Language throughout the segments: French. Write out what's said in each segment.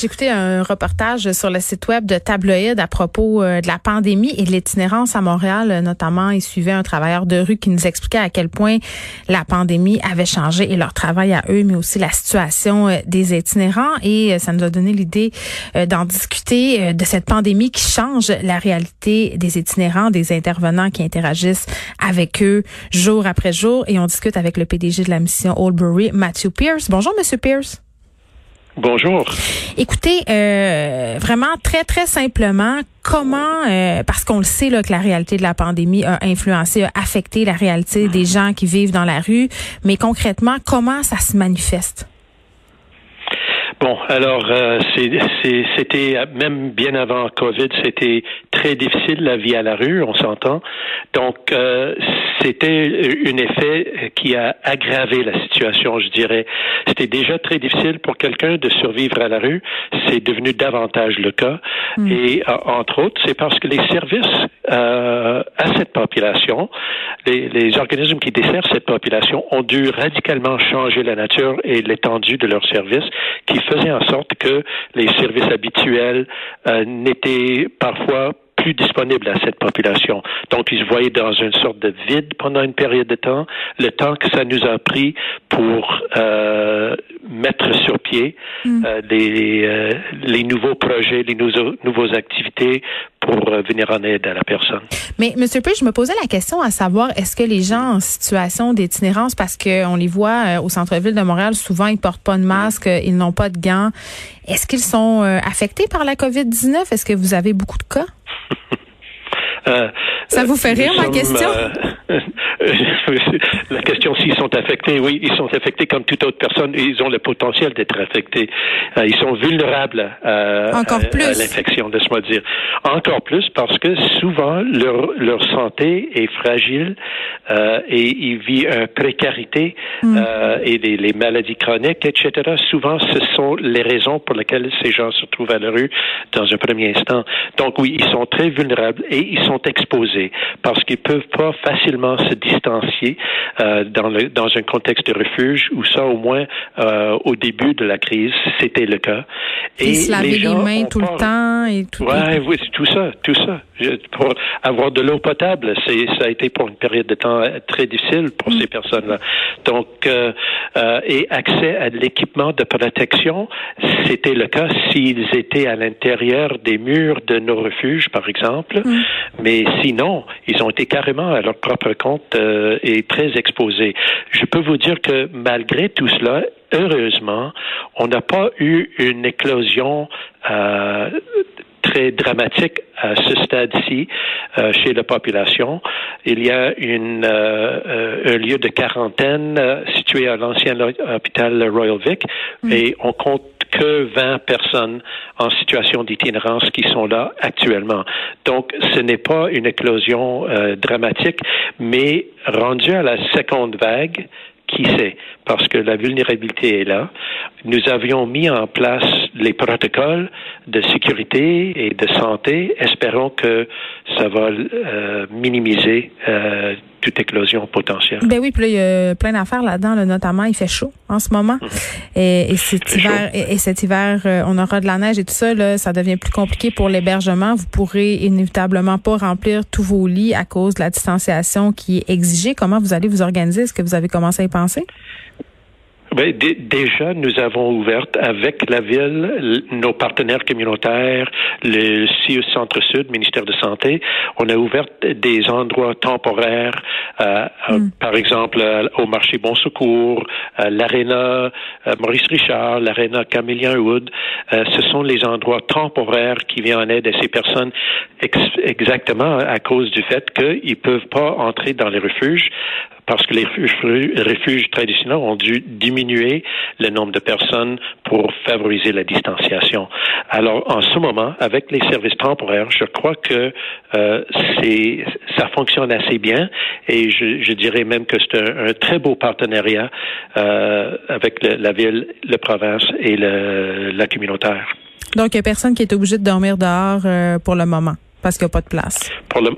Écouté un reportage sur le site web de Tabloïd à propos euh, de la pandémie et de l'itinérance à Montréal. Notamment, il suivait un travailleur de rue qui nous expliquait à quel point la pandémie avait changé et leur travail à eux, mais aussi la situation euh, des itinérants. Et euh, ça nous a donné l'idée d'en discuter de cette pandémie qui change la réalité des itinérants, des intervenants qui interagissent avec eux jour après jour. Et on discute avec le PDG de la mission Oldbury, Matthew Pierce. Bonjour, Monsieur Pierce. Bonjour. Écoutez, euh, vraiment très très simplement, comment, euh, parce qu'on le sait là, que la réalité de la pandémie a influencé, a affecté la réalité des gens qui vivent dans la rue, mais concrètement, comment ça se manifeste? Bon, alors euh, c'était même bien avant Covid, c'était très difficile la vie à la rue, on s'entend. Donc euh, c'était un effet qui a aggravé la situation, je dirais. C'était déjà très difficile pour quelqu'un de survivre à la rue, c'est devenu davantage le cas. Hmm. Et euh, entre autres, c'est parce que les services euh, à cette population, les, les organismes qui desservent cette population ont dû radicalement changer la nature et l'étendue de leurs services, qui faisait en sorte que les services habituels euh, n'étaient parfois plus disponibles à cette population. Donc, ils se voyaient dans une sorte de vide pendant une période de temps, le temps que ça nous a pris pour euh, mettre sur pied mm. euh, les, euh, les nouveaux projets, les nouveaux, nouveaux activités pour euh, venir en aide à la personne. Mais M. P, je me posais la question à savoir, est-ce que les gens en situation d'itinérance, parce qu'on les voit au centre-ville de Montréal, souvent ils portent pas de masque, ils n'ont pas de gants, est-ce qu'ils sont affectés par la COVID-19? Est-ce que vous avez beaucoup de cas? Euh, ça vous fait rire, ma question? Euh, la question s'ils sont affectés, oui, ils sont affectés comme toute autre personne. Ils ont le potentiel d'être affectés. Euh, ils sont vulnérables à, l'infection, laisse-moi dire. Encore plus parce que souvent leur, leur santé est fragile et ils vivent une précarité mm. et les, les, maladies chroniques, etc. Souvent, ce sont les raisons pour lesquelles ces gens se trouvent à la rue dans un premier instant. Donc oui, ils sont très vulnérables et ils sont exposés parce qu'ils peuvent pas facilement se distancier euh, dans, le, dans un contexte de refuge où ça, au moins, euh, au début de la crise, c'était le cas. Et, se laver les, mains tout le temps et tout. Ouais, oui, tout ça, tout ça. Pour avoir de l'eau potable, c'est ça a été pour une période de temps très difficile pour mm. ces personnes-là. Donc, euh, euh, et accès à l'équipement de protection, c'était le cas s'ils étaient à l'intérieur des murs de nos refuges, par exemple. Mm. Mais sinon, ils ont été carrément à leur propre compte euh, et très exposés. Je peux vous dire que malgré tout cela, heureusement, on n'a pas eu une éclosion euh, très dramatique à ce stade-ci euh, chez la population. Il y a une, un lieu de quarantaine situé à l'ancien hôpital Royal Vic mm. et on compte que 20 personnes en situation d'itinérance qui sont là actuellement. Donc, ce n'est pas une éclosion euh, dramatique, mais rendu à la seconde vague, qui sait, parce que la vulnérabilité est là. Nous avions mis en place les protocoles de sécurité et de santé. Espérons que ça va euh, minimiser euh, toute éclosion potentielle. Ben oui, puis là, il y a plein d'affaires là-dedans, notamment, il fait chaud en ce moment. Mhm. Et, cet hiver, et, cet hiver, euh, on aura de la neige et tout ça, là, ça devient plus compliqué pour l'hébergement. Vous pourrez inévitablement pas remplir tous vos lits à cause de la distanciation qui est exigée. Comment vous allez vous organiser? Est-ce que vous avez commencé à y penser? Ben, déjà, nous avons ouvert avec la ville, nos partenaires communautaires, le CIE Centre-Sud, ministère de Santé, on a ouvert des endroits temporaires, euh, euh mm. par exemple euh, au marché Bon Secours, euh, l'aréna Maurice Richard, l'aréna Camillien Wood. ce sont les endroits temporaires qui viennent en aide à ces personnes exactement à cause du fait qu'ils peuvent pas entrer dans les refuges parce que les refuges traditionnels ont dû diminuer le nombre de personnes pour favoriser la distanciation. Alors, en ce moment, avec les services temporaires, je crois que euh, c'est ça fonctionne assez bien et je, je dirais même que c'est un, très beau partenariat euh, avec le, la ville, le province et le, la communautaire. Donc, il n'y a personne qui est obligé de dormir dehors euh, pour le moment parce qu'il n'y a pas de place. Pour le,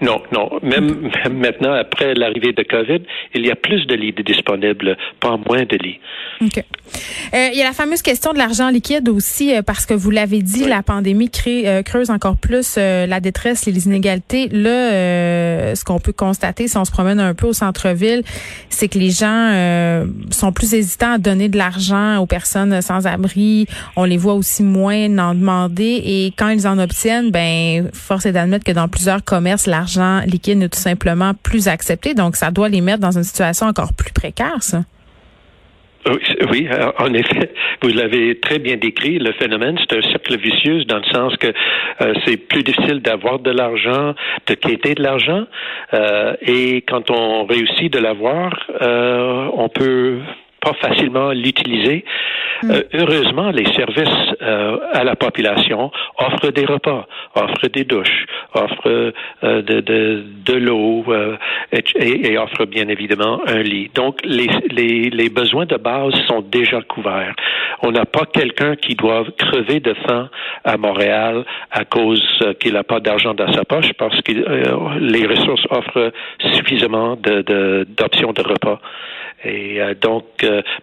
non, non. Même, maintenant, après l'arrivée de COVID, il y a plus de lits disponibles, pas moins de lits. OK. Euh, il y a la fameuse question de l'argent liquide aussi, euh, parce que vous l'avez dit, la pandémie crée, euh, creuse encore plus la détresse et les inégalités. Là, ce qu'on peut constater si on se promène un peu au centre-ville, c'est que les gens sont plus hésitants à donner de l'argent aux personnes sans abri. On les voit aussi moins en demander. Et quand ils en obtiennent, ben force est d'admettre que dans plusieurs commerces, l'argent liquide n'est tout simplement plus accepté. Donc, ça doit les mettre dans une situation encore plus précaire, ça. Oui, euh, en effet, vous l'avez très bien décrit. Le phénomène, c'est un cercle vicieux dans le sens que euh, c'est plus difficile d'avoir de l'argent, de quitter de l'argent, euh, et quand on réussit de l'avoir, on peut pas facilement l'utiliser. Euh, heureusement, les services euh, à la population offrent des repas, offrent des douches, offrent euh, de, de, de l'eau et, et, offrent bien évidemment un lit. Donc, les, les, les besoins de base sont déjà couverts. On n'a pas quelqu'un qui doit crever de faim à Montréal à cause qu'il n'a pas d'argent dans sa poche parce que les ressources offrent suffisamment d'options de, de repas. Et donc,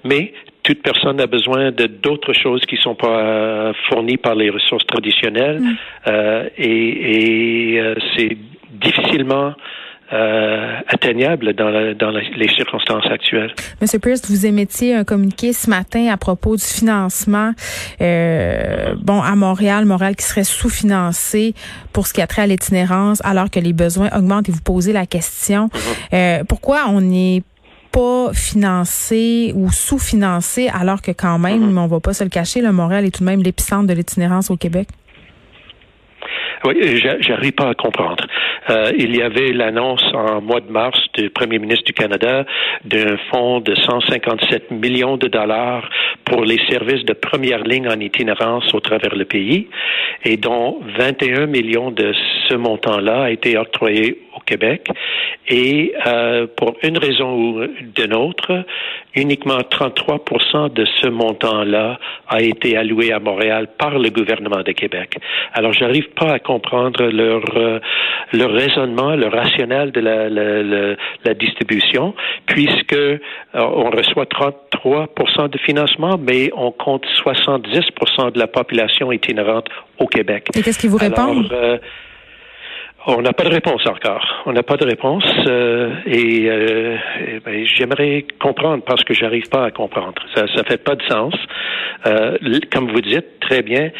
mais toute personne a besoin de d'autres choses qui sont pas euh, fournies par les ressources traditionnelles mm. euh, et, euh, c'est difficilement atteignable dans, dans les circonstances actuelles. Monsieur Pierce, vous émettiez un communiqué ce matin à propos du financement. bon, à Montréal, Montréal qui serait sous-financé pour ce qui a trait à l'itinérance, alors que les besoins augmentent. Et vous posez la question mm-hmm. pourquoi on est pas financé ou sous-financé, alors que quand même, mm-hmm. on va pas se le cacher, le Montréal est tout de même l'épicentre de l'itinérance au Québec? Oui, j'arrive pas à comprendre. Euh, il y avait l'annonce en mois de mars du Premier ministre du Canada d'un fonds de 157 millions de dollars pour les services de première ligne en itinérance au travers le pays et dont 21 millions de ce montant-là a été octroyé au Québec. Et euh, pour une raison ou d'une autre, uniquement 33 de ce montant-là a été alloué à Montréal par le gouvernement de Québec. Alors, j'arrive pas à comprendre leur euh, leur raisonnement, le rationnel de la, la, la, distribution, puisque euh, on reçoit 33% de financement, mais on compte 70% de la population itinérante au Québec. Et qu'est-ce qu'ils vous répondent? Euh, on n'a pas de réponse encore. On n'a pas de réponse euh, et, euh, ben, j'aimerais comprendre parce que j'arrive pas à comprendre. Ça, ça fait pas de sens. Euh, comme vous dites très bien,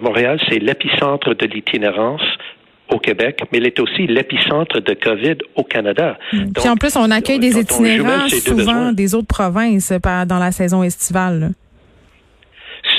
Montréal c'est l'épicentre de l'itinérance au Québec, mais il est aussi l'épicentre de COVID au Canada. Mm. Puis en plus, on accueille des itinérants souvent des autres provinces dans la saison estivale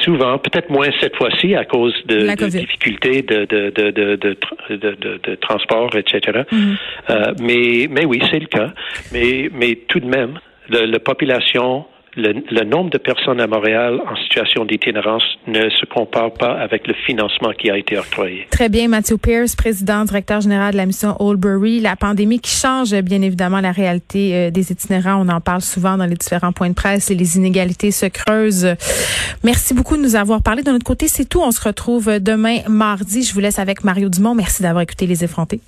souvent, peut-être moins cette fois-ci à cause de, difficultés de, de, de, transport, etc. Mm-hmm. Euh, mais, mais oui, c'est le cas. Mais, mais tout de même, la population le, nombre de personnes à Montréal en situation d'itinérance ne se compare pas avec le financement qui a été octroyé. Très bien, Mathieu Pierce, président, directeur général de la mission Oldbury. La pandémie qui change bien évidemment la réalité euh, des itinérants. On en parle souvent dans les différents points de presse et les inégalités se creusent. Merci beaucoup de nous avoir parlé. De notre côté, c'est tout. On se retrouve demain mardi. Je vous laisse avec Mario Dumont. Merci d'avoir écouté Les Effrontés.